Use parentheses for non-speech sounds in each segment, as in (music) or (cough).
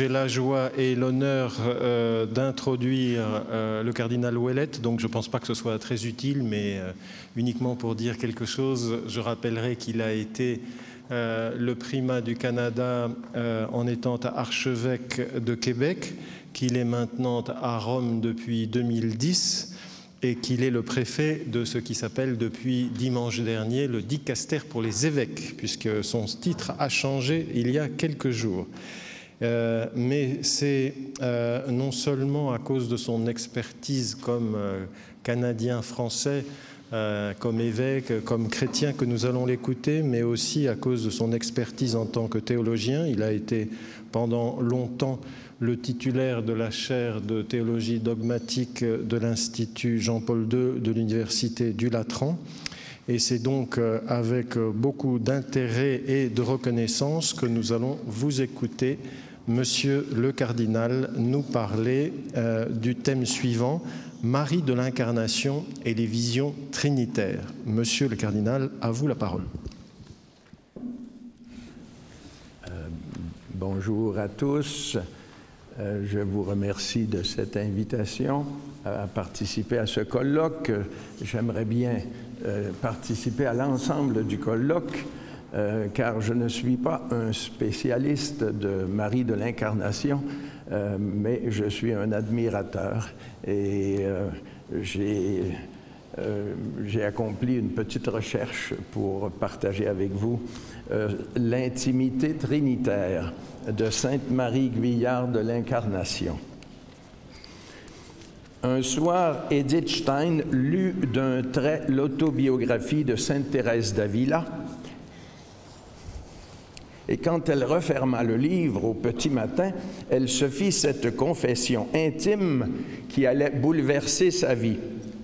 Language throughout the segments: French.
j'ai la joie et l'honneur euh, d'introduire euh, le cardinal Ouellette, donc je ne pense pas que ce soit très utile, mais euh, uniquement pour dire quelque chose, je rappellerai qu'il a été le primat du Canada en étant archevêque de Québec, qu'il est maintenant à Rome depuis 2010 et qu'il est le préfet de ce qui s'appelle depuis dimanche dernier le dicaster pour les évêques, puisque son titre a changé il y a quelques jours. Euh, mais c'est euh, non seulement à cause de son expertise comme euh, Canadien français, comme évêque, comme chrétien que nous allons l'écouter, mais aussi à cause de son expertise en tant que théologien. Il a été pendant longtemps le titulaire de la chaire de théologie dogmatique de l'Institut Jean-Paul II de l'Université du Latran. Et c'est donc avec beaucoup d'intérêt et de reconnaissance que nous allons vous écouter Monsieur le cardinal nous parler euh, du thème suivant, Marie de l'incarnation et les visions trinitaires. Monsieur le cardinal, à vous la parole. Euh, bonjour à tous. Euh, je vous remercie de cette invitation à participer à ce colloque. J'aimerais bien participer à l'ensemble du colloque euh, car je ne suis pas un spécialiste de Marie de l'Incarnation, euh, mais je suis un admirateur et euh, j'ai accompli une petite recherche pour partager avec vous l'intimité trinitaire de Sainte Marie Guyard de l'Incarnation. Un soir, Edith Stein lut d'un trait l'autobiographie de Sainte Thérèse d'Avila et quand elle referma le livre au petit matin, elle se fit cette confession intime qui allait bouleverser sa vie.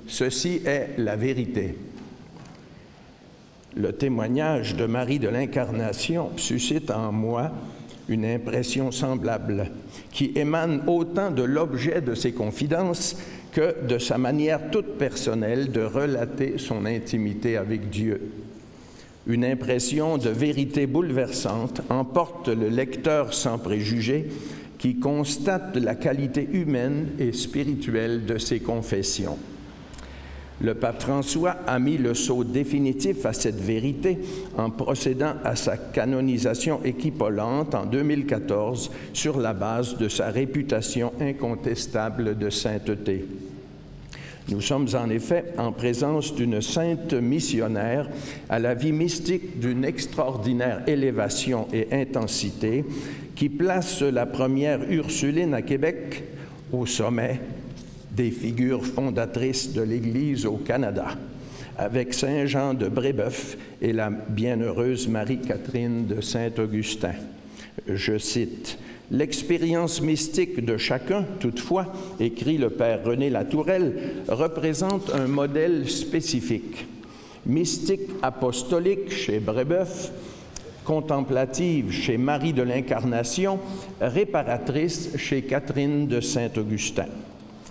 Ceci est la vérité. Le témoignage de Marie de l'Incarnation suscite en moi une impression semblable, qui émane autant de l'objet de ses confidences que de sa manière toute personnelle de relater son intimité avec Dieu une impression de vérité bouleversante emporte le lecteur sans préjugés qui constate la qualité humaine et spirituelle de ses confessions. Le pape François a mis le saut définitif à cette vérité en procédant à sa canonisation équipolante en 2014 sur la base de sa réputation incontestable de sainteté. Nous sommes en effet en présence d'une sainte missionnaire à la vie mystique d'une extraordinaire élévation et intensité qui place la première Ursuline à Québec au sommet des figures fondatrices de l'Église au Canada, avec Saint Jean de Brébeuf et la bienheureuse Marie-Catherine de Saint-Augustin. Je cite, L'expérience mystique de chacun, toutefois, écrit le père René Latourelle, représente un modèle spécifique. Mystique apostolique chez Brébeuf, contemplative chez Marie de l'Incarnation, réparatrice chez Catherine de Saint-Augustin.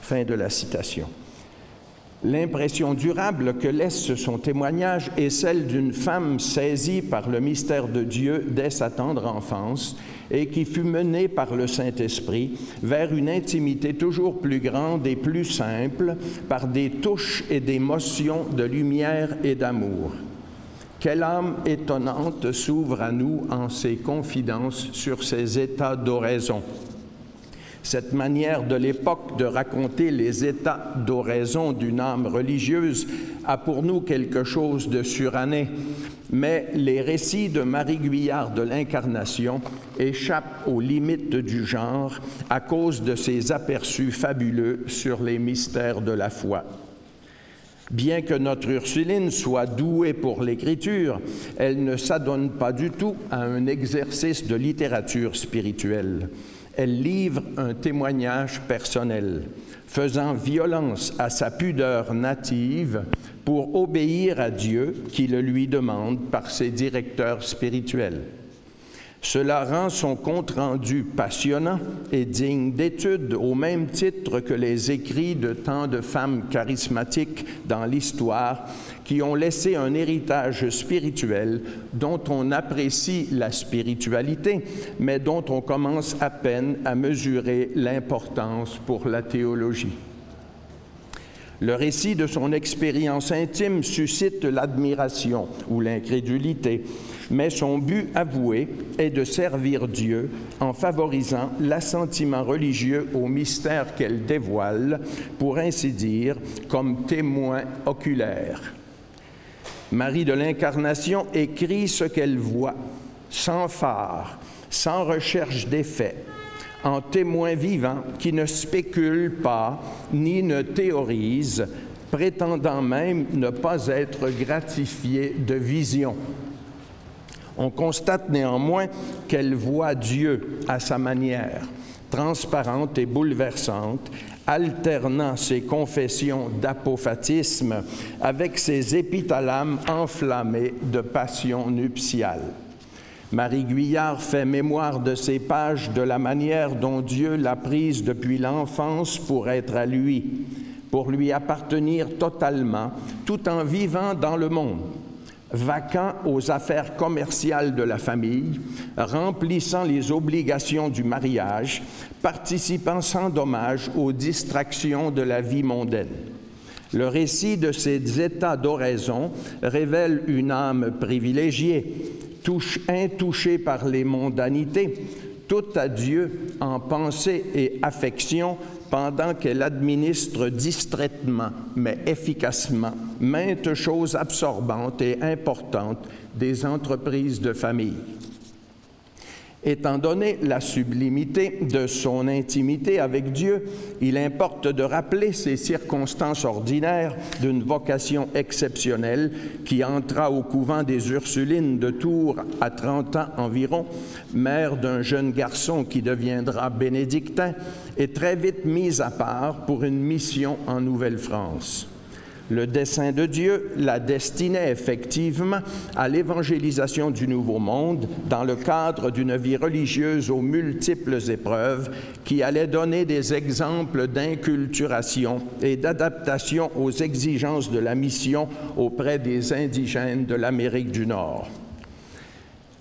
Fin de la citation. L'impression durable que laisse son témoignage est celle d'une femme saisie par le mystère de Dieu dès sa tendre enfance et qui fut menée par le Saint-Esprit vers une intimité toujours plus grande et plus simple par des touches et des motions de lumière et d'amour. Quelle âme étonnante s'ouvre à nous en ses confidences sur ces états d'oraison. Cette manière de l'époque de raconter les états d'oraison d'une âme religieuse a pour nous quelque chose de suranné, mais les récits de Marie Guyard de l'Incarnation échappent aux limites du genre à cause de ses aperçus fabuleux sur les mystères de la foi. Bien que notre Ursuline soit douée pour l'écriture, elle ne s'adonne pas du tout à un exercice de littérature spirituelle elle livre un témoignage personnel, faisant violence à sa pudeur native pour obéir à Dieu qui le lui demande par ses directeurs spirituels. Cela rend son compte-rendu passionnant et digne d'étude au même titre que les écrits de tant de femmes charismatiques dans l'histoire qui ont laissé un héritage spirituel dont on apprécie la spiritualité, mais dont on commence à peine à mesurer l'importance pour la théologie. Le récit de son expérience intime suscite l'admiration ou l'incrédulité, mais son but avoué est de servir Dieu en favorisant l'assentiment religieux au mystère qu'elle dévoile, pour ainsi dire, comme témoin oculaire. Marie de l'Incarnation écrit ce qu'elle voit, sans phare, sans recherche d'effet, en témoin vivant qui ne spécule pas ni ne théorise, prétendant même ne pas être gratifié de vision. On constate néanmoins qu'elle voit Dieu à sa manière, transparente et bouleversante, alternant ses confessions d'apophatisme avec ses épithalames enflammés de passion nuptiale. Marie Guyard fait mémoire de ces pages de la manière dont Dieu l'a prise depuis l'enfance pour être à lui, pour lui appartenir totalement, tout en vivant dans le monde vacant aux affaires commerciales de la famille, remplissant les obligations du mariage, participant sans dommage aux distractions de la vie mondaine. Le récit de ces états d'oraison révèle une âme privilégiée, intouchée par les mondanités, toute à Dieu en pensée et affection pendant qu'elle administre distraitement mais efficacement maintes choses absorbantes et importantes des entreprises de famille. Étant donné la sublimité de son intimité avec Dieu, il importe de rappeler ces circonstances ordinaires d'une vocation exceptionnelle qui entra au couvent des Ursulines de Tours à 30 ans environ, mère d'un jeune garçon qui deviendra bénédictin et très vite mise à part pour une mission en Nouvelle-France. Le dessein de Dieu la destinait effectivement à l'évangélisation du Nouveau Monde dans le cadre d'une vie religieuse aux multiples épreuves qui allait donner des exemples d'inculturation et d'adaptation aux exigences de la mission auprès des indigènes de l'Amérique du Nord.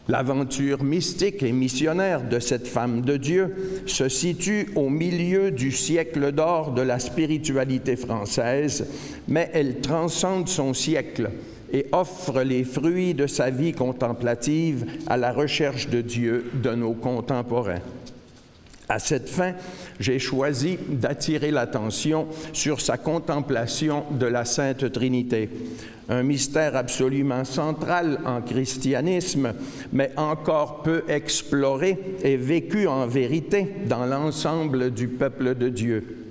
L'aventure mystique et missionnaire de cette femme de Dieu se situe au milieu du siècle d'or de la spiritualité française, mais elle transcende son siècle et offre les fruits de sa vie contemplative à la recherche de Dieu de nos contemporains. À cette fin, j'ai choisi d'attirer l'attention sur sa contemplation de la Sainte Trinité, un mystère absolument central en christianisme, mais encore peu exploré et vécu en vérité dans l'ensemble du peuple de Dieu.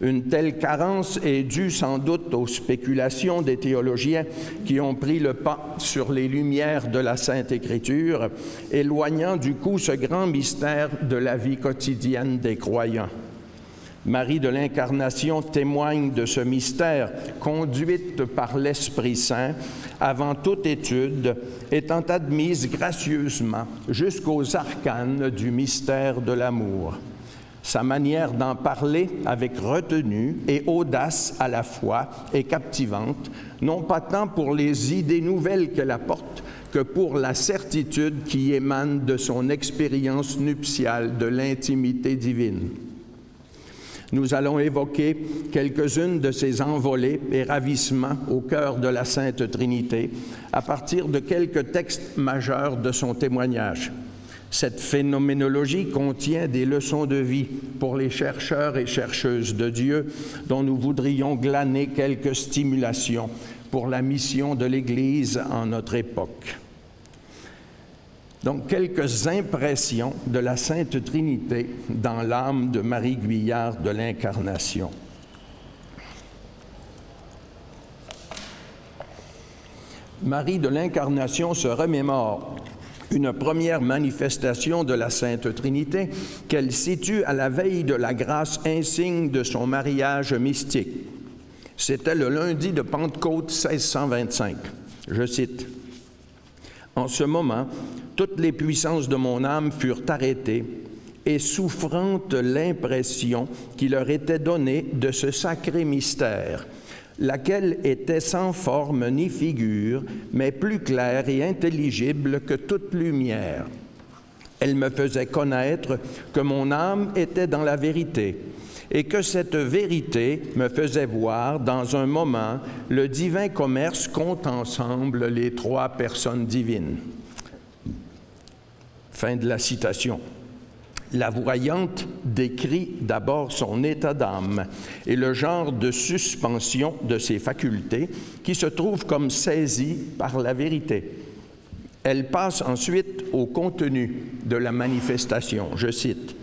Une telle carence est due sans doute aux spéculations des théologiens qui ont pris le pas sur les lumières de la Sainte Écriture, éloignant du coup ce grand mystère de la vie quotidienne des croyants. Marie de l'Incarnation témoigne de ce mystère, conduite par l'Esprit Saint, avant toute étude, étant admise gracieusement jusqu'aux arcanes du mystère de l'amour. Sa manière d'en parler avec retenue et audace à la fois est captivante, non pas tant pour les idées nouvelles qu'elle apporte, que pour la certitude qui émane de son expérience nuptiale de l'intimité divine. Nous allons évoquer quelques-unes de ces envolées et ravissements au cœur de la Sainte Trinité à partir de quelques textes majeurs de son témoignage. Cette phénoménologie contient des leçons de vie pour les chercheurs et chercheuses de Dieu dont nous voudrions glaner quelques stimulations pour la mission de l'Église en notre époque. Donc, quelques impressions de la Sainte Trinité dans l'âme de Marie Guyard de l'Incarnation. Marie de l'Incarnation se remémore une première manifestation de la Sainte Trinité qu'elle situe à la veille de la grâce insigne de son mariage mystique. C'était le lundi de Pentecôte 1625. Je cite. En ce moment, toutes les puissances de mon âme furent arrêtées et souffrant l'impression qui leur était donnée de ce sacré mystère, laquelle était sans forme ni figure, mais plus claire et intelligible que toute lumière. Elle me faisait connaître que mon âme était dans la vérité et que cette vérité me faisait voir dans un moment le divin commerce compte ensemble les trois personnes divines. Fin de la citation. La voyante décrit d'abord son état d'âme et le genre de suspension de ses facultés qui se trouve comme saisie par la vérité. Elle passe ensuite au contenu de la manifestation. Je cite,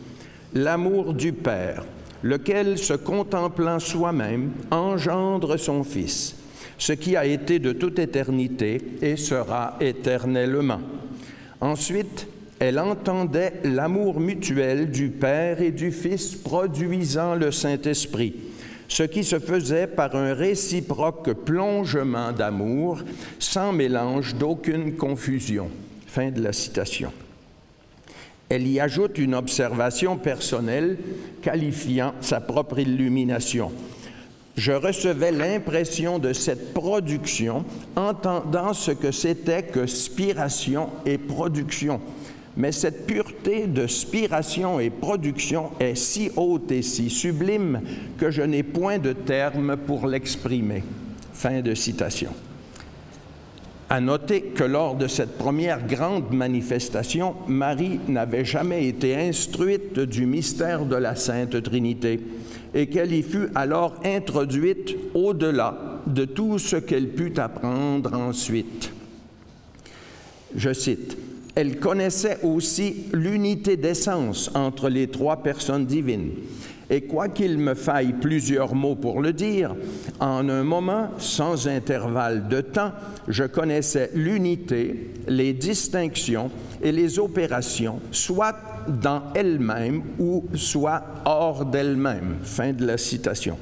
L'amour du Père, lequel, se contemplant soi-même, engendre son Fils, ce qui a été de toute éternité et sera éternellement. Ensuite, elle entendait l'amour mutuel du Père et du Fils produisant le Saint-Esprit, ce qui se faisait par un réciproque plongement d'amour sans mélange d'aucune confusion. Fin de la citation. Elle y ajoute une observation personnelle qualifiant sa propre illumination. Je recevais l'impression de cette production, entendant ce que c'était que spiration et production mais cette pureté de spiration et production est si haute et si sublime que je n'ai point de terme pour l'exprimer. Fin de citation. À noter que lors de cette première grande manifestation, Marie n'avait jamais été instruite du mystère de la Sainte Trinité et qu'elle y fut alors introduite au-delà de tout ce qu'elle put apprendre ensuite. Je cite, elle connaissait aussi l'unité d'essence entre les trois personnes divines. Et quoiqu'il me faille plusieurs mots pour le dire, en un moment, sans intervalle de temps, je connaissais l'unité, les distinctions et les opérations, soit dans elle-même ou soit hors d'elle-même. Fin de la citation.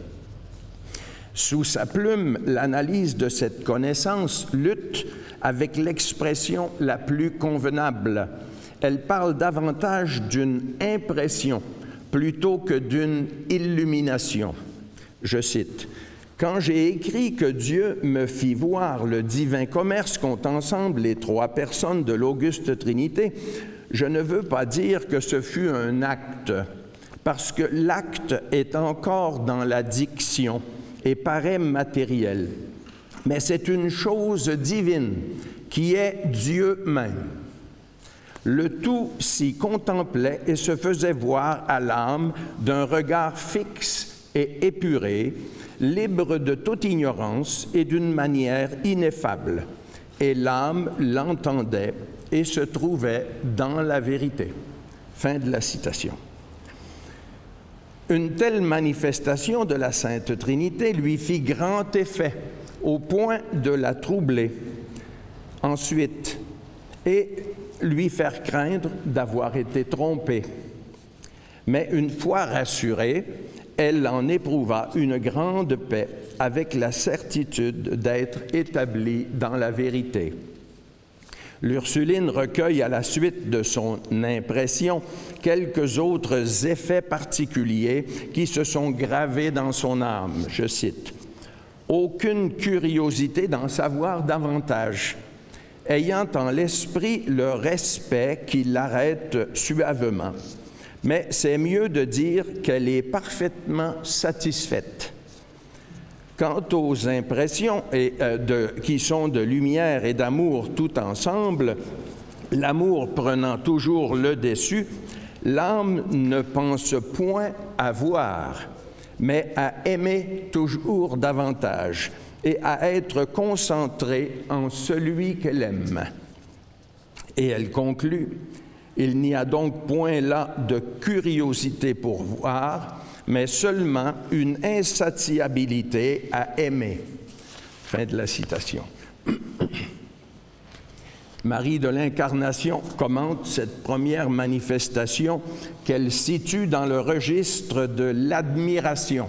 Sous sa plume, l'analyse de cette connaissance lutte avec l'expression la plus convenable. Elle parle davantage d'une impression plutôt que d'une illumination. Je cite, Quand j'ai écrit que Dieu me fit voir le divin commerce qu'ont ensemble les trois personnes de l'Auguste Trinité, je ne veux pas dire que ce fut un acte, parce que l'acte est encore dans la diction et paraît matériel mais c'est une chose divine qui est Dieu même. Le tout s'y contemplait et se faisait voir à l'âme d'un regard fixe et épuré, libre de toute ignorance et d'une manière ineffable. Et l'âme l'entendait et se trouvait dans la vérité. Fin de la citation. Une telle manifestation de la Sainte Trinité lui fit grand effet au point de la troubler ensuite et lui faire craindre d'avoir été trompée. Mais une fois rassurée, elle en éprouva une grande paix avec la certitude d'être établie dans la vérité. L'Ursuline recueille à la suite de son impression quelques autres effets particuliers qui se sont gravés dans son âme. Je cite aucune curiosité d'en savoir davantage, ayant en l'esprit le respect qui l'arrête suavement. Mais c'est mieux de dire qu'elle est parfaitement satisfaite. Quant aux impressions euh, qui sont de lumière et d'amour tout ensemble, l'amour prenant toujours le dessus, l'âme ne pense point à voir, mais à aimer toujours davantage et à être concentrée en celui qu'elle aime. Et elle conclut, il n'y a donc point là de curiosité pour voir, mais seulement une insatiabilité à aimer. Fin de la citation. (coughs) Marie de l'Incarnation commente cette première manifestation qu'elle situe dans le registre de l'admiration.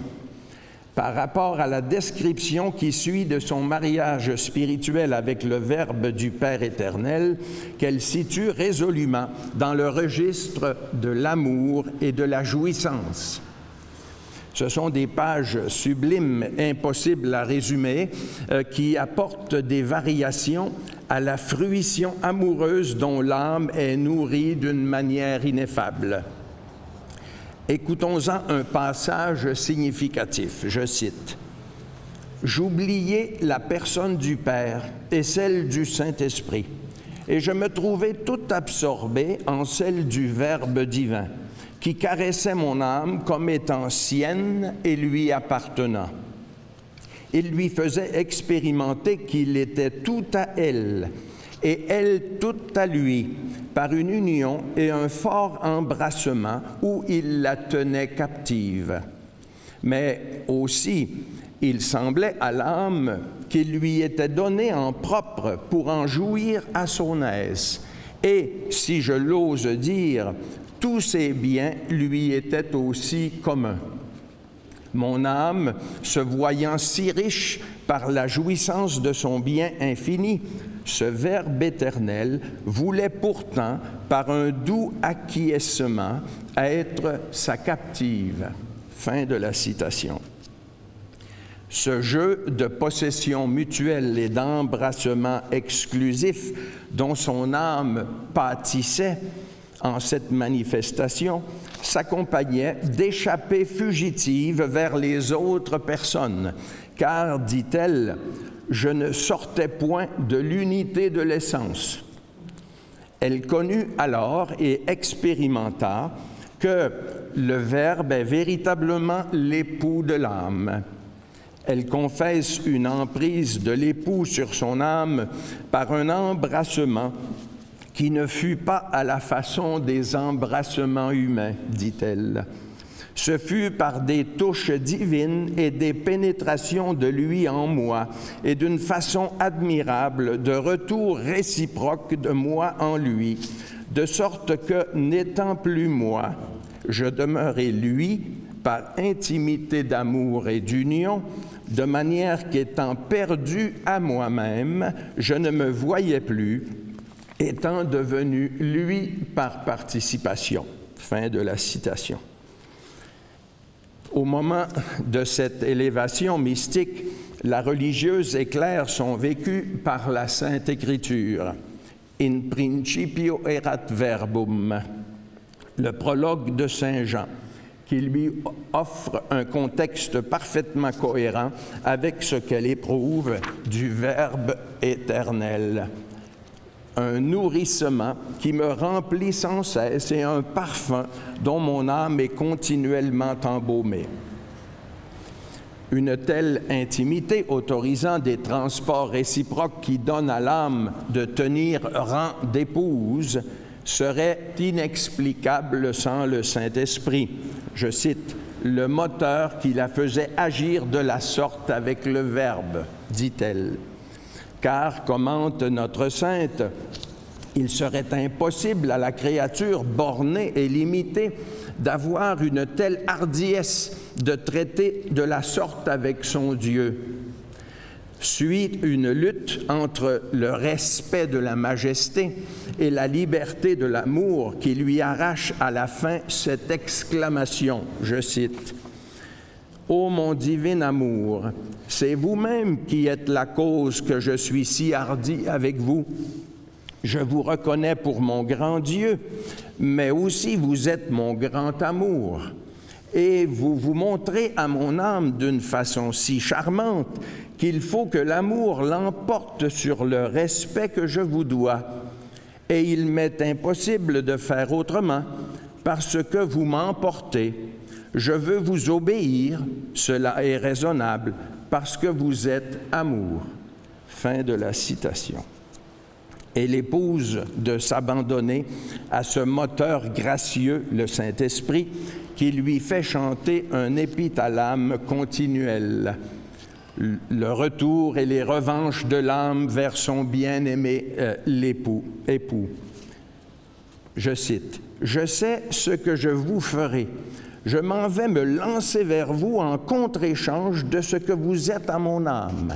par rapport à la description qui suit de son mariage spirituel avec le Verbe du Père éternel, qu'elle situe résolument dans le registre de l'amour et de la jouissance. Ce sont des pages sublimes, impossibles à résumer, euh, qui apportent des variations à la fruition amoureuse dont l'âme est nourrie d'une manière ineffable. Écoutons-en un passage significatif. Je cite. J'oubliais la personne du Père et celle du Saint-Esprit, et je me trouvais tout absorbé en celle du Verbe divin, caressait mon âme comme étant sienne et lui appartenant. Il lui faisait expérimenter qu'il était tout à elle et elle toute à lui, par une union et un fort embrassement où il la tenait captive. Mais aussi, il semblait à l'âme qu'il lui était donné en propre pour en jouir à son aise. Et, si je l'ose dire, tous ses biens lui étaient aussi communs. Mon âme, se voyant si riche par la jouissance de son bien infini, ce Verbe éternel voulait pourtant, par un doux acquiescement, être sa captive. Fin de la citation. Ce jeu de possession mutuelle et d'embrassement exclusif dont son âme pâtissait en cette manifestation s'accompagnait d'échappées fugitives vers les autres personnes, car, dit-elle, je ne sortais point de l'unité de l'essence. Elle connut alors et expérimenta que le Verbe est véritablement l'époux de l'âme. Elle confesse une emprise de l'époux sur son âme par un embrassement qui ne fut pas à la façon des embrassements humains, dit-elle. Ce fut par des touches divines et des pénétrations de lui en moi, et d'une façon admirable de retour réciproque de moi en lui, de sorte que, n'étant plus moi, je demeurais lui par intimité d'amour et d'union, de manière qu'étant perdu à moi-même, je ne me voyais plus, étant devenu lui par participation. Fin de la citation. Au moment de cette élévation mystique, la religieuse éclaire son vécu par la Sainte Écriture. In principio erat verbum, le prologue de Saint Jean, qui lui offre un contexte parfaitement cohérent avec ce qu'elle éprouve du Verbe éternel un nourrissement qui me remplit sans cesse et un parfum dont mon âme est continuellement embaumée. Une telle intimité autorisant des transports réciproques qui donnent à l'âme de tenir rang d'épouse serait inexplicable sans le Saint-Esprit. Je cite, le moteur qui la faisait agir de la sorte avec le Verbe, dit-elle car, commente notre sainte, il serait impossible à la créature bornée et limitée d'avoir une telle hardiesse de traiter de la sorte avec son Dieu. Suit une lutte entre le respect de la majesté et la liberté de l'amour qui lui arrache à la fin cette exclamation, je cite, Ô mon divin amour, c'est vous-même qui êtes la cause que je suis si hardi avec vous. Je vous reconnais pour mon grand Dieu, mais aussi vous êtes mon grand amour. Et vous vous montrez à mon âme d'une façon si charmante qu'il faut que l'amour l'emporte sur le respect que je vous dois. Et il m'est impossible de faire autrement parce que vous m'emportez je veux vous obéir, cela est raisonnable, parce que vous êtes amour. Fin de la citation. Et l'épouse de s'abandonner à ce moteur gracieux, le Saint-Esprit, qui lui fait chanter un épithalame continuel. Le retour et les revanches de l'âme vers son bien-aimé euh, l'époux. Époux. Je cite, Je sais ce que je vous ferai je m'en vais me lancer vers vous en contre-échange de ce que vous êtes à mon âme.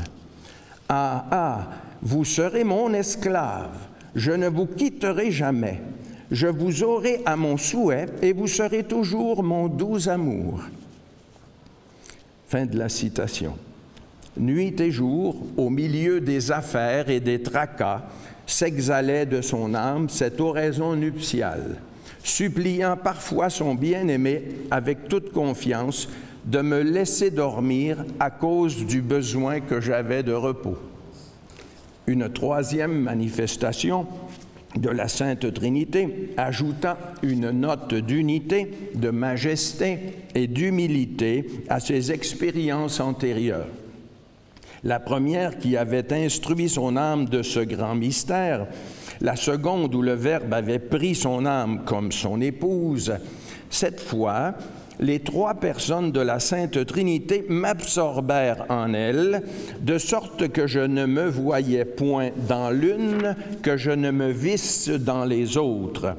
Ah, ah, vous serez mon esclave, je ne vous quitterai jamais. Je vous aurai à mon souhait et vous serez toujours mon doux amour. Fin de la citation. Nuit et jour, au milieu des affaires et des tracas, s'exhalait de son âme cette oraison nuptiale, suppliant parfois son bien-aimé avec toute confiance de me laisser dormir à cause du besoin que j'avais de repos. Une troisième manifestation de la Sainte Trinité, ajoutant une note d'unité, de majesté et d'humilité à ses expériences antérieures. La première qui avait instruit son âme de ce grand mystère, la seconde où le Verbe avait pris son âme comme son épouse. Cette fois, les trois personnes de la Sainte Trinité m'absorbèrent en elle, de sorte que je ne me voyais point dans l'une, que je ne me visse dans les autres.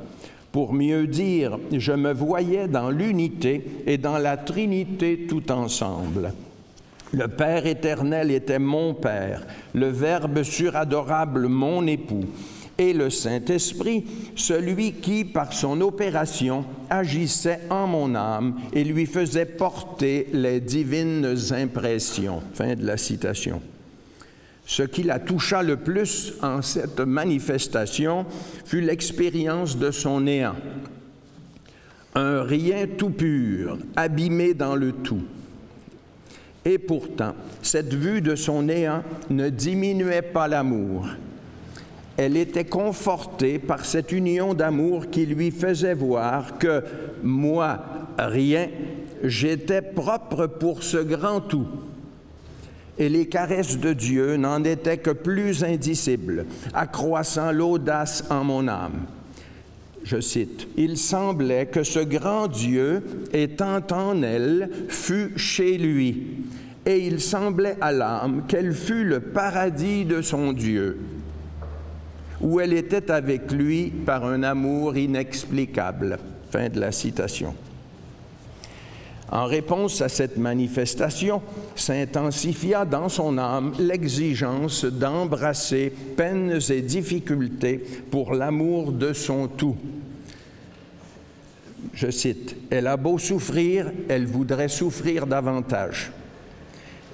Pour mieux dire, je me voyais dans l'unité et dans la Trinité tout ensemble. Le Père éternel était mon Père, le Verbe suradorable mon époux et le Saint-Esprit, celui qui, par son opération, agissait en mon âme et lui faisait porter les divines impressions. Fin de la citation. Ce qui la toucha le plus en cette manifestation fut l'expérience de son néant. Un rien tout pur, abîmé dans le tout. Et pourtant, cette vue de son néant ne diminuait pas l'amour elle était confortée par cette union d'amour qui lui faisait voir que moi, rien, j'étais propre pour ce grand tout. Et les caresses de Dieu n'en étaient que plus indicibles, accroissant l'audace en mon âme. Je cite, Il semblait que ce grand Dieu, étant en elle, fût chez lui, et il semblait à l'âme qu'elle fût le paradis de son Dieu où elle était avec lui par un amour inexplicable. Fin de la citation. En réponse à cette manifestation, s'intensifia dans son âme l'exigence d'embrasser peines et difficultés pour l'amour de son tout. Je cite, Elle a beau souffrir, elle voudrait souffrir davantage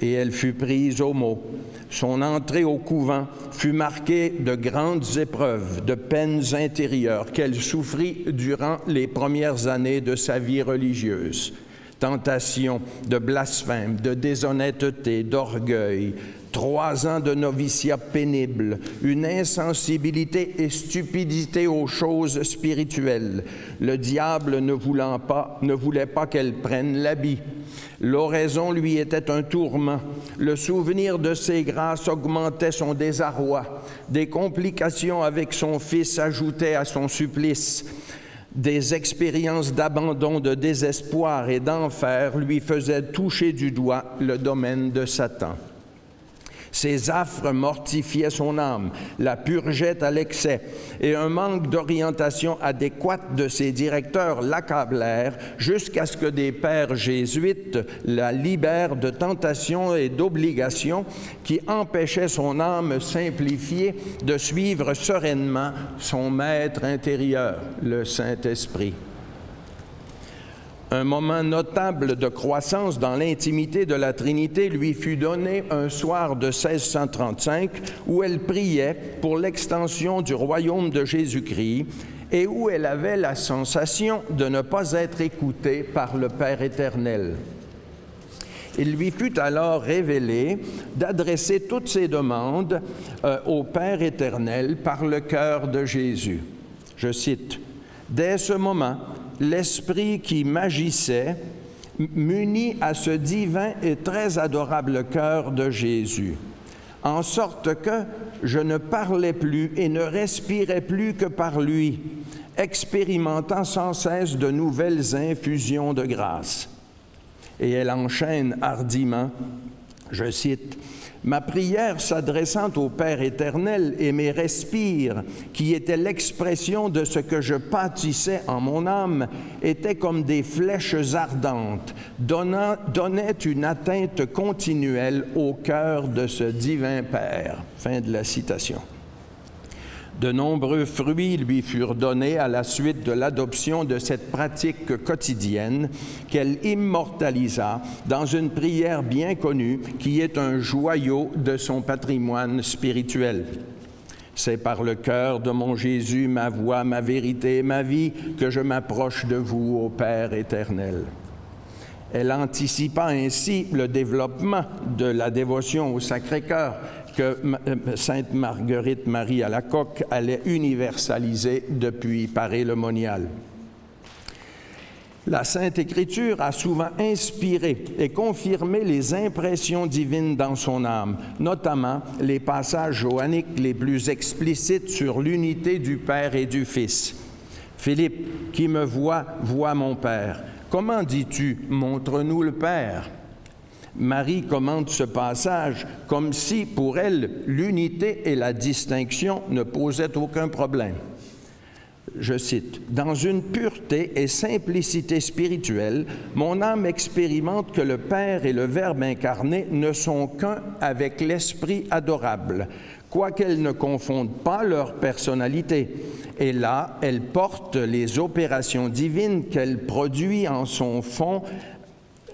et elle fut prise au mot. Son entrée au couvent fut marquée de grandes épreuves, de peines intérieures qu'elle souffrit durant les premières années de sa vie religieuse. Tentation de blasphème, de déshonnêteté, d'orgueil, trois ans de noviciat pénible, une insensibilité et stupidité aux choses spirituelles, le diable ne voulant pas, ne voulait pas qu'elle prenne l'habit L'oraison lui était un tourment. Le souvenir de ses grâces augmentait son désarroi. Des complications avec son fils ajoutaient à son supplice. Des expériences d'abandon, de désespoir et d'enfer lui faisaient toucher du doigt le domaine de Satan. Ces affres mortifiaient son âme, la purgeaient à l'excès, et un manque d'orientation adéquate de ses directeurs l'accablèrent jusqu'à ce que des pères jésuites la libèrent de tentations et d'obligations qui empêchaient son âme simplifiée de suivre sereinement son maître intérieur, le Saint-Esprit un moment notable de croissance dans l'intimité de la Trinité lui fut donné un soir de 1635 où elle priait pour l'extension du royaume de Jésus-Christ et où elle avait la sensation de ne pas être écoutée par le Père éternel. Il lui fut alors révélé d'adresser toutes ses demandes euh, au Père éternel par le cœur de Jésus. Je cite, Dès ce moment, l'Esprit qui m'agissait m'unit à ce divin et très adorable cœur de Jésus, en sorte que je ne parlais plus et ne respirais plus que par lui, expérimentant sans cesse de nouvelles infusions de grâce. Et elle enchaîne hardiment Je cite, Ma prière s'adressant au Père éternel et mes respires, qui étaient l'expression de ce que je pâtissais en mon âme, étaient comme des flèches ardentes, donnaient une atteinte continuelle au cœur de ce divin Père. Fin de la citation. De nombreux fruits lui furent donnés à la suite de l'adoption de cette pratique quotidienne qu'elle immortalisa dans une prière bien connue qui est un joyau de son patrimoine spirituel. C'est par le cœur de mon Jésus, ma voix, ma vérité et ma vie que je m'approche de vous, ô Père éternel. Elle anticipa ainsi le développement de la dévotion au Sacré-Cœur que euh, Sainte Marguerite Marie à la coque allait universaliser depuis Paris le Monial. La Sainte Écriture a souvent inspiré et confirmé les impressions divines dans son âme, notamment les passages joanniques les plus explicites sur l'unité du Père et du Fils. Philippe, qui me voit, voit mon Père. Comment dis-tu, montre-nous le Père? Marie commente ce passage comme si pour elle l'unité et la distinction ne posaient aucun problème. Je cite, Dans une pureté et simplicité spirituelle, mon âme expérimente que le Père et le Verbe incarné ne sont qu'un avec l'Esprit adorable, quoiqu'elles ne confondent pas leur personnalité. Et là, elle porte les opérations divines qu'elle produit en son fond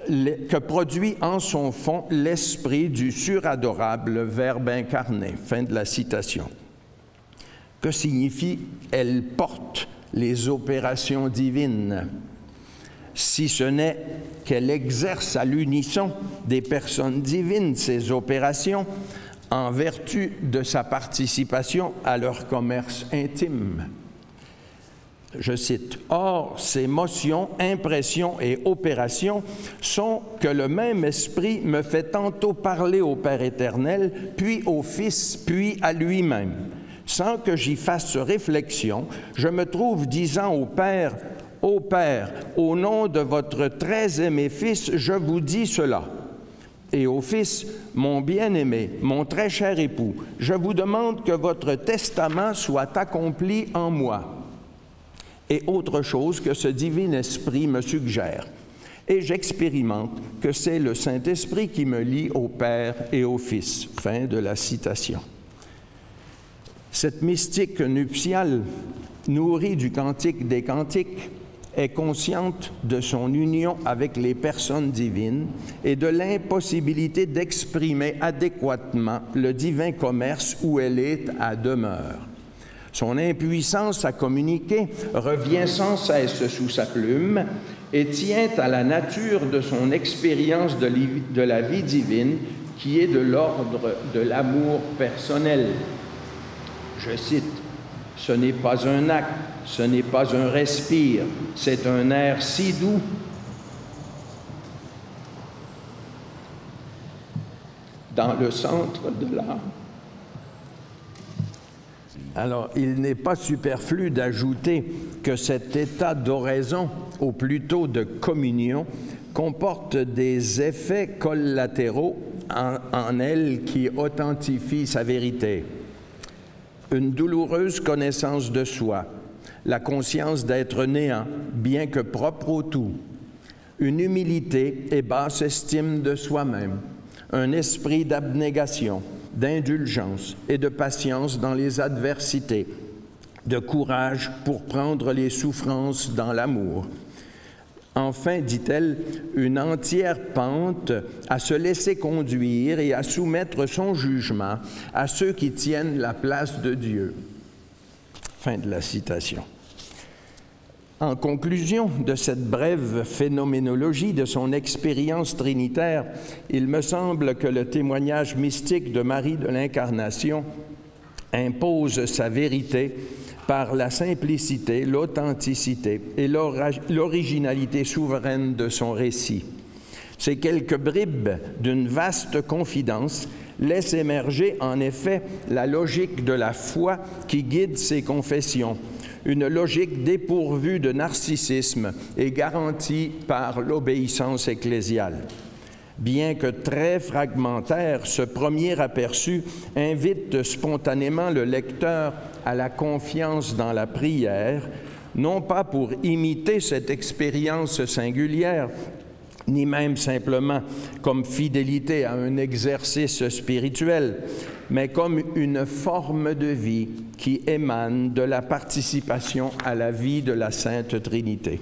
que produit en son fond l'esprit du suradorable Verbe incarné. Fin de la citation. Que signifie elle porte les opérations divines si ce n'est qu'elle exerce à l'unisson des personnes divines ces opérations en vertu de sa participation à leur commerce intime je cite, Or, ces motions, impressions et opérations sont que le même esprit me fait tantôt parler au Père éternel, puis au Fils, puis à lui-même. Sans que j'y fasse réflexion, je me trouve disant au Père, Ô Père, au nom de votre très aimé Fils, je vous dis cela. Et au Fils, mon bien-aimé, mon très cher époux, je vous demande que votre testament soit accompli en moi et autre chose que ce divin esprit me suggère. Et j'expérimente que c'est le Saint-Esprit qui me lie au Père et au Fils. Fin de la citation. Cette mystique nuptiale, nourrie du cantique des cantiques, est consciente de son union avec les personnes divines et de l'impossibilité d'exprimer adéquatement le divin commerce où elle est à demeure. Son impuissance à communiquer revient sans cesse sous sa plume et tient à la nature de son expérience de la vie divine qui est de l'ordre de l'amour personnel. Je cite, Ce n'est pas un acte, ce n'est pas un respire, c'est un air si doux dans le centre de l'âme. Alors, il n'est pas superflu d'ajouter que cet état d'oraison, ou plutôt de communion, comporte des effets collatéraux en, elle qui authentifient sa vérité. Une douloureuse connaissance de soi, la conscience d'être néant, bien que propre au tout, une humilité et basse estime de soi-même, un esprit d'abnégation, d'indulgence et de patience dans les adversités, de courage pour prendre les souffrances dans l'amour. Enfin, dit-elle, une entière pente à se laisser conduire et à soumettre son jugement à ceux qui tiennent la place de Dieu. Fin de la citation. En conclusion de cette brève phénoménologie de son expérience trinitaire, il me semble que le témoignage mystique de Marie de l'Incarnation impose sa vérité par la simplicité, l'authenticité et l'originalité souveraine de son récit. Ces quelques bribes d'une vaste confidence laissent émerger en effet la logique de la foi qui guide ses confessions une logique dépourvue de narcissisme et garantie par l'obéissance ecclésiale. Bien que très fragmentaire, ce premier aperçu invite spontanément le lecteur à la confiance dans la prière, non pas pour imiter cette expérience singulière, ni même simplement comme fidélité à un exercice spirituel, mais comme une forme de vie qui émane de la participation à la vie de la Sainte Trinité.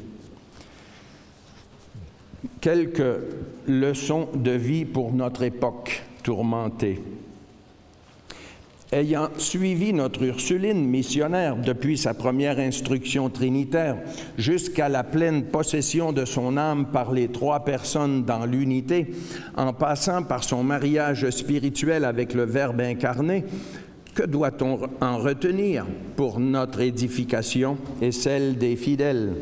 Quelques leçons de vie pour notre époque tourmentée. Ayant suivi notre Ursuline missionnaire depuis sa première instruction trinitaire jusqu'à la pleine possession de son âme par les trois personnes dans l'unité, en passant par son mariage spirituel avec le Verbe incarné, que doit-on en retenir pour notre édification et celle des fidèles?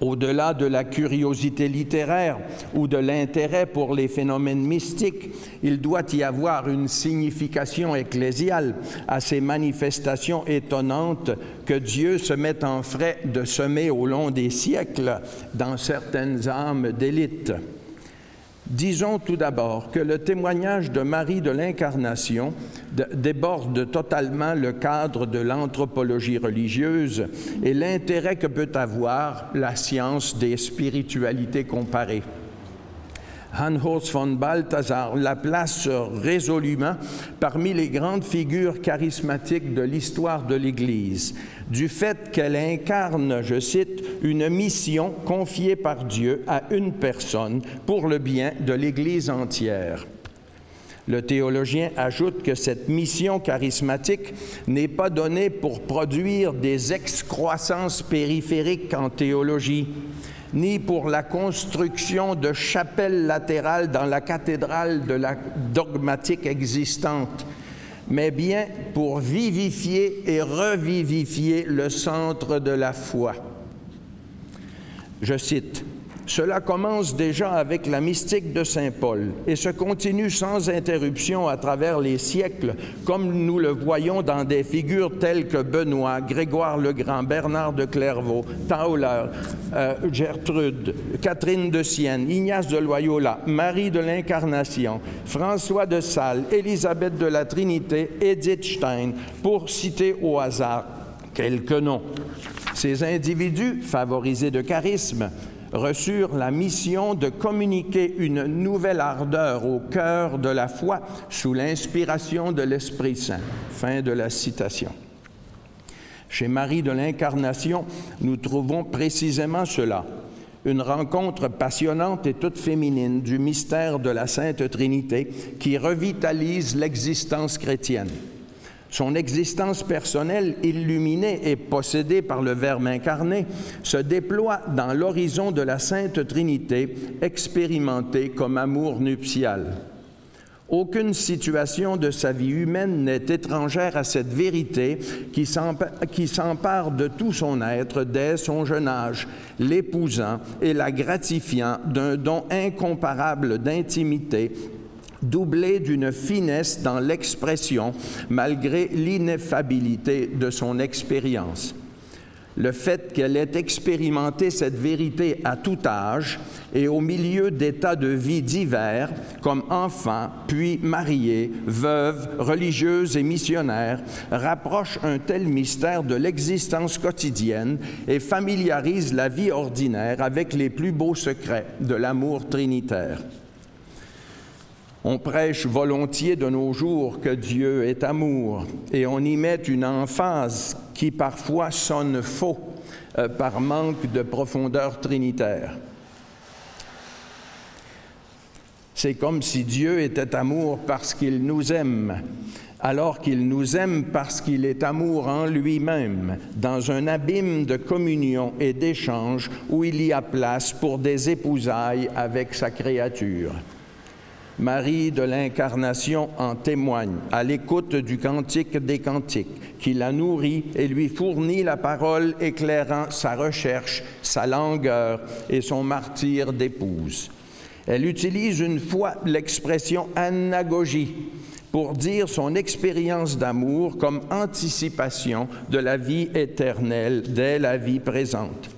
Au-delà de la curiosité littéraire ou de l'intérêt pour les phénomènes mystiques, il doit y avoir une signification ecclésiale à ces manifestations étonnantes que Dieu se met en frais de semer au long des siècles dans certaines âmes d'élite. Disons tout d'abord que le témoignage de Marie de l'Incarnation déborde totalement le cadre de l'anthropologie religieuse et l'intérêt que peut avoir la science des spiritualités comparées. Hans von Balthasar la place résolument parmi les grandes figures charismatiques de l'histoire de l'Église, du fait qu'elle incarne, je cite, une mission confiée par Dieu à une personne pour le bien de l'Église entière. Le théologien ajoute que cette mission charismatique n'est pas donnée pour produire des excroissances périphériques en théologie, ni pour la construction de chapelles latérales dans la cathédrale de la dogmatique existante, mais bien pour vivifier et revivifier le centre de la foi. Je cite, cela commence déjà avec la mystique de Saint Paul et se continue sans interruption à travers les siècles, comme nous le voyons dans des figures telles que Benoît, Grégoire le Grand, Bernard de Clairvaux, Tauler, euh, Gertrude, Catherine de Sienne, Ignace de Loyola, Marie de l'Incarnation, François de Sales, Élisabeth de la Trinité, Edith Stein, pour citer au hasard quelques noms. Ces individus, favorisés de charisme, reçurent la mission de communiquer une nouvelle ardeur au cœur de la foi sous l'inspiration de l'Esprit Saint. Fin de la citation. Chez Marie de l'Incarnation, nous trouvons précisément cela, une rencontre passionnante et toute féminine du mystère de la Sainte Trinité qui revitalise l'existence chrétienne. Son existence personnelle, illuminée et possédée par le Verbe incarné, se déploie dans l'horizon de la Sainte Trinité, expérimentée comme amour nuptial. Aucune situation de sa vie humaine n'est étrangère à cette vérité qui s'empare de tout son être dès son jeune âge, l'épousant et la gratifiant d'un don incomparable d'intimité doublée d'une finesse dans l'expression malgré l'ineffabilité de son expérience. Le fait qu'elle ait expérimenté cette vérité à tout âge et au milieu d'états de vie divers, comme enfant, puis mariée, veuve, religieuse et missionnaire, rapproche un tel mystère de l'existence quotidienne et familiarise la vie ordinaire avec les plus beaux secrets de l'amour trinitaire. On prêche volontiers de nos jours que Dieu est amour et on y met une emphase qui parfois sonne faux euh, par manque de profondeur trinitaire. C'est comme si Dieu était amour parce qu'il nous aime, alors qu'il nous aime parce qu'il est amour en lui-même, dans un abîme de communion et d'échange où il y a place pour des épousailles avec sa créature. Marie de l'Incarnation en témoigne à l'écoute du Cantique des Cantiques, qui la nourrit et lui fournit la parole éclairant sa recherche, sa langueur et son martyr d'épouse. Elle utilise une fois l'expression anagogie pour dire son expérience d'amour comme anticipation de la vie éternelle dès la vie présente.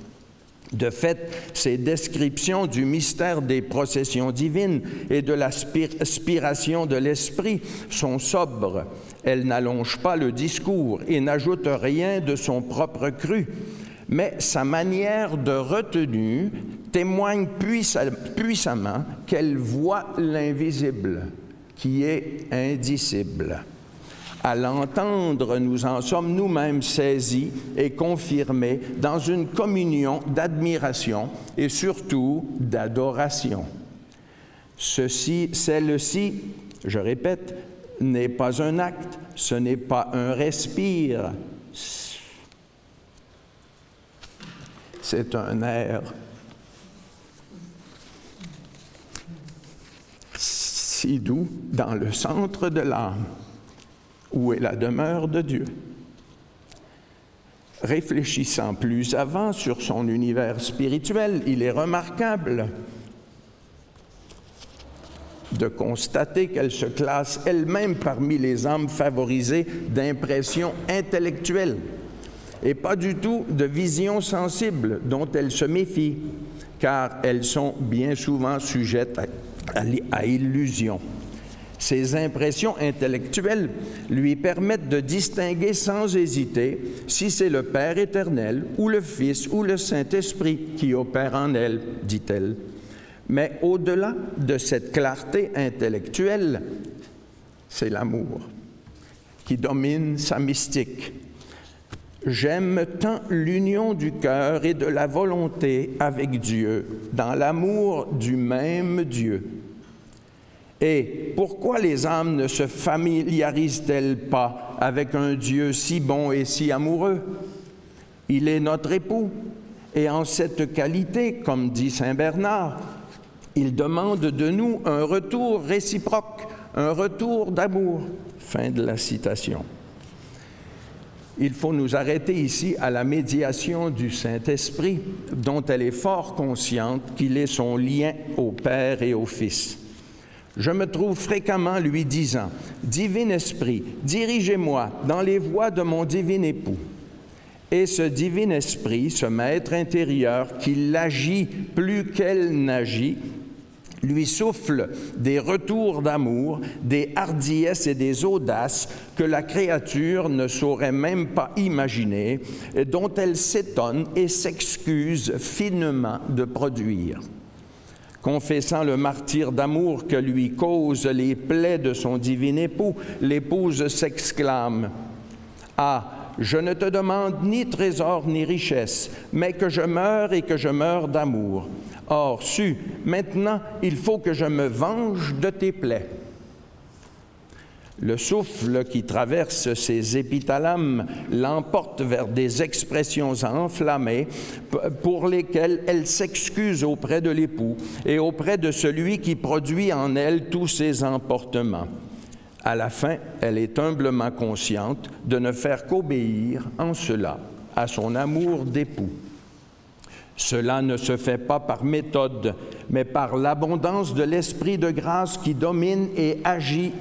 De fait, ces descriptions du mystère des processions divines et de l'aspiration de l'esprit sont sobres. Elles n'allongent pas le discours et n'ajoutent rien de son propre cru. Mais sa manière de retenue témoigne puissamment qu'elle voit l'invisible, qui est indicible. À l'entendre, nous en sommes nous-mêmes saisis et confirmés dans une communion d'admiration et surtout d'adoration. Ceci, celle-ci, je répète, n'est pas un acte, ce n'est pas un respire, c'est un air. Si doux dans le centre de l'âme où est la demeure de Dieu? Réfléchissant plus avant sur son univers spirituel, il est remarquable de constater qu'elle se classe elle-même parmi les âmes favorisées d'impressions intellectuelles et pas du tout de visions sensibles dont elle se méfie, car elles sont bien souvent sujettes à, à illusion. Ces impressions intellectuelles lui permettent de distinguer sans hésiter si c'est le Père éternel ou le Fils ou le Saint-Esprit qui opère en elle, dit-elle. Mais au-delà de cette clarté intellectuelle, c'est l'amour qui domine sa mystique. J'aime tant l'union du cœur et de la volonté avec Dieu, dans l'amour du même Dieu et pourquoi les âmes ne se familiarisent-elles pas avec un Dieu si bon et si amoureux? Il est notre époux, et en cette qualité, comme dit Saint Bernard, il demande de nous un retour réciproque, un retour d'amour. Fin de la citation. Il faut nous arrêter ici à la médiation du Saint-Esprit, dont elle est fort consciente qu'il est son lien au Père et au Fils. Je me trouve fréquemment lui disant, Divin Esprit, dirigez-moi dans les voies de mon divin époux. Et ce divin esprit, ce maître intérieur qui l'agit plus qu'elle n'agit, lui souffle des retours d'amour, des hardiesses et des audaces que la créature ne saurait même pas imaginer, dont elle s'étonne et s'excuse finement de produire confessant le martyr d'amour que lui causent les plaies de son divin époux, l'épouse s'exclame Ah, je ne te demande ni trésor ni richesse, mais que je meure et que je meure d'amour. Or, su, maintenant il faut que je me venge de tes plaies. Le souffle qui traverse ses épithalames l'emporte vers des expressions enflammées pour lesquelles elle s'excuse auprès de l'époux et auprès de celui qui produit en elle tous ses emportements. À la fin, elle est humblement consciente de ne faire qu'obéir en cela à son amour d'époux. Cela ne se fait pas par méthode, mais par l'abondance de l'esprit de grâce qui domine et, agit,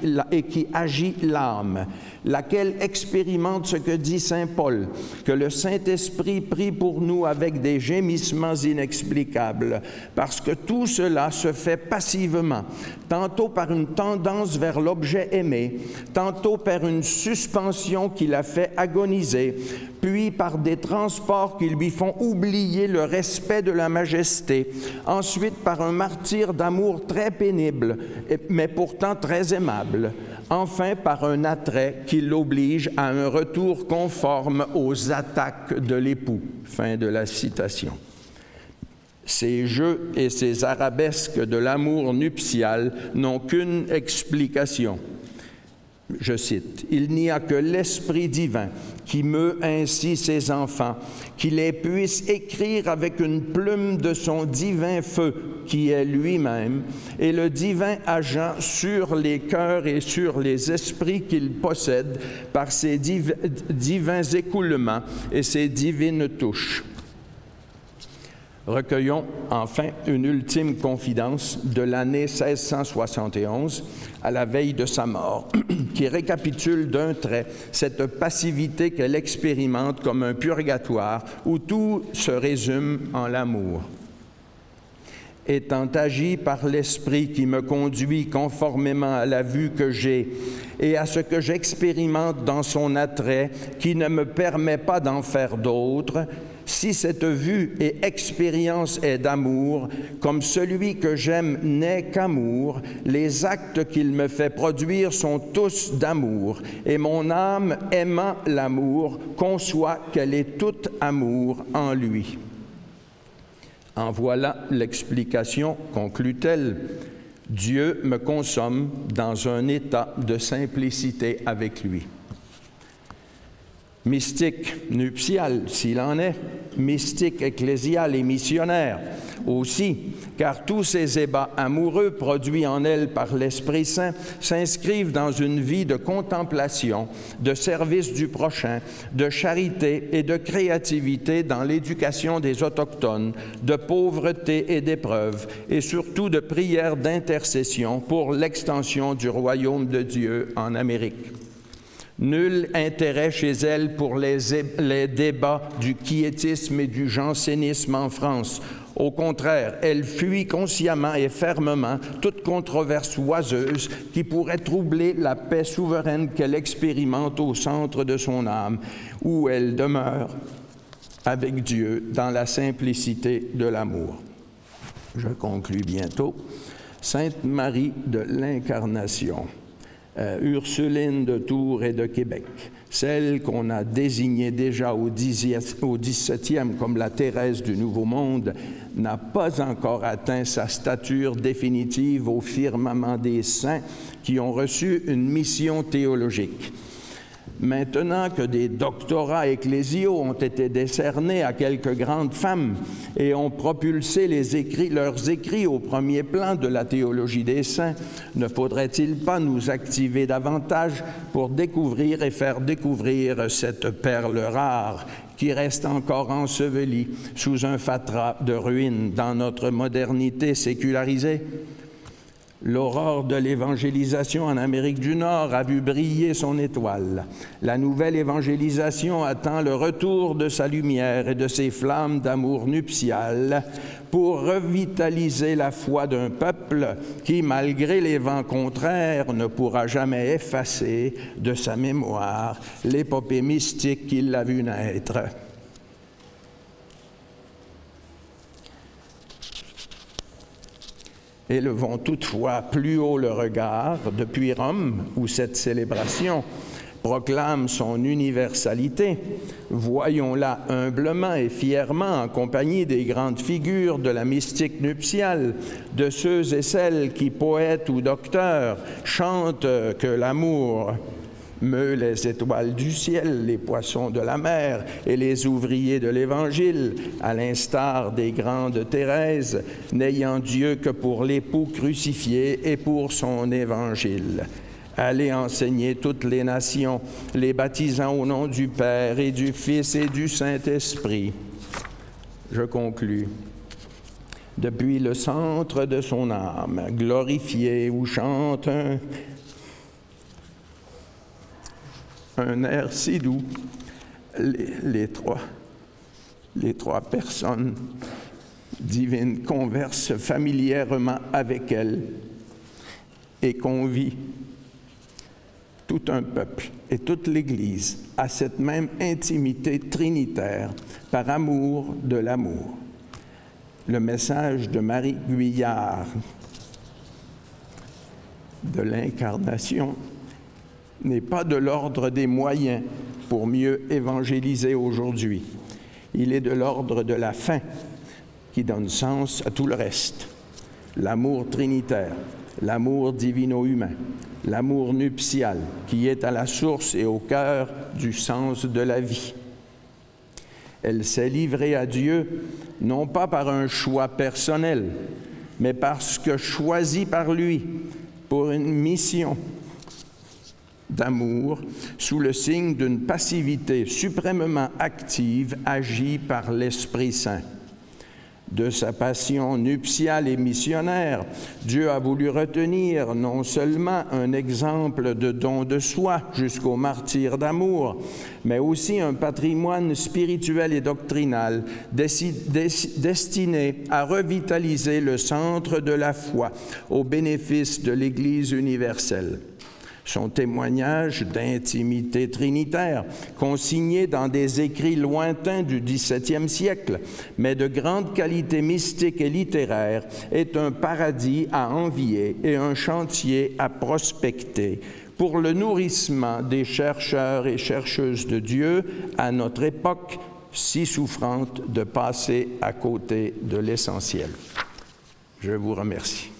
qui agit l'âme, laquelle expérimente ce que dit Saint Paul, que le Saint-Esprit prie pour nous avec des gémissements inexplicables, parce que tout cela se fait passivement, tantôt par une tendance vers l'objet aimé, tantôt par une suspension qui la fait agoniser, puis par des transports qui lui font oublier le respect de la majesté, ensuite par un martyr d'amour très pénible, mais pourtant très aimable, enfin par un attrait qui l'oblige à un retour conforme aux attaques de l'époux. Ces jeux et ces arabesques de l'amour nuptial n'ont qu'une explication je cite, Il n'y a que l'Esprit divin qui meut ainsi ses enfants, qui les puisse écrire avec une plume de son divin feu, qui est lui-même, et le divin agent sur les cœurs et sur les esprits qu'il possède par ses divins écoulements et ses divines touches. Recueillons enfin une ultime confidence de l'année 1671 à la veille de sa mort, (clears throat) qui récapitule d'un trait cette passivité qu'elle expérimente comme un purgatoire où tout se résume en l'amour. Étant agi par l'Esprit qui me conduit conformément à la vue que j'ai et à ce que j'expérimente dans son attrait, qui ne me permet pas d'en faire d'autres, si cette vue et expérience est d'amour, comme celui que j'aime n'est qu'amour, les actes qu'il me fait produire sont tous d'amour, et mon âme aimant l'amour conçoit qu'elle est toute amour en lui. En voilà l'explication, conclut-elle. Dieu me consomme dans un état de simplicité avec lui mystique nuptial s'il en est, mystique ecclésial et missionnaire aussi, car tous ces ébats amoureux produits en elle par l'Esprit Saint s'inscrivent dans une vie de contemplation, de service du prochain, de charité et de créativité dans l'éducation des autochtones, de pauvreté et d'épreuve, et surtout de prière d'intercession pour l'extension du royaume de Dieu en Amérique. Nul intérêt chez elle pour les, les, débats du quiétisme et du jansénisme en France. Au contraire, elle fuit consciemment et fermement toute controverse oiseuse qui pourrait troubler la paix souveraine qu'elle expérimente au centre de son âme, où elle demeure avec Dieu dans la simplicité de l'amour. Je conclus bientôt. Sainte Marie de l'Incarnation. Euh, Ursuline de Tours et de Québec, celle qu'on a désignée déjà au, au 17e comme la Thérèse du Nouveau Monde, n'a pas encore atteint sa stature définitive au firmament des saints qui ont reçu une mission théologique. Maintenant que des doctorats ecclésiaux ont été décernés à quelques grandes femmes et ont propulsé leurs écrits au premier plan de la théologie des saints, ne faudrait-il pas nous activer davantage pour découvrir et faire découvrir cette perle rare qui reste encore ensevelie sous un fatras de ruines dans notre modernité sécularisée? L'aurore de l'évangélisation en Amérique du Nord a vu briller son étoile. La nouvelle évangélisation attend le retour de sa lumière et de ses flammes d'amour nuptial pour revitaliser la foi d'un peuple qui, malgré les vents contraires, ne pourra jamais effacer de sa mémoire l'épopée mystique qui l'a vu naître. Élevons toutefois plus haut le regard. Depuis Rome, où cette célébration proclame son universalité, voyons-la humblement et fièrement en compagnie des grandes figures de la mystique nuptiale, de ceux et celles qui, poètes ou docteurs, chantent que l'amour meut les étoiles du ciel, les poissons de la mer et les ouvriers de l'Évangile, à l'instar des grandes Thérèse, n'ayant Dieu que pour l'époux crucifié et pour son Évangile. Allez enseigner toutes les nations, les baptisant au nom du Père et du Fils et du Saint-Esprit. Je conclus depuis le centre de son âme, glorifié où chante un air si doux, les, trois, les trois personnes divines conversent familièrement avec elle et convient tout un peuple et toute l'Église à cette même intimité trinitaire par amour de l'amour. Le message de Marie Guyard de l'incarnation n'est pas de l'ordre des moyens pour mieux évangéliser aujourd'hui. Il est de l'ordre de la fin qui donne sens à tout le reste. L'amour trinitaire, l'amour divino-humain, l'amour nuptial qui est à la source et au cœur du sens de la vie. Elle s'est livrée à Dieu non pas par un choix personnel, mais parce que choisie par lui pour une mission d'amour sous le signe d'une passivité suprêmement active agie par l'Esprit Saint. de sa passion nuptiale et missionnaire, Dieu a voulu retenir non seulement un exemple de don de soi jusqu'au martyr d'amour, mais aussi un patrimoine spirituel et doctrinal destiné à revitaliser le centre de la foi au bénéfice de l'Église universelle. Son témoignage d'intimité trinitaire, consigné dans des écrits lointains du XVIIe siècle, mais de grande qualité mystique et littéraire, est un paradis à envier et un chantier à prospecter pour le nourrissement des chercheurs et chercheuses de Dieu à notre époque si souffrante de passer à côté de l'essentiel. Je vous remercie.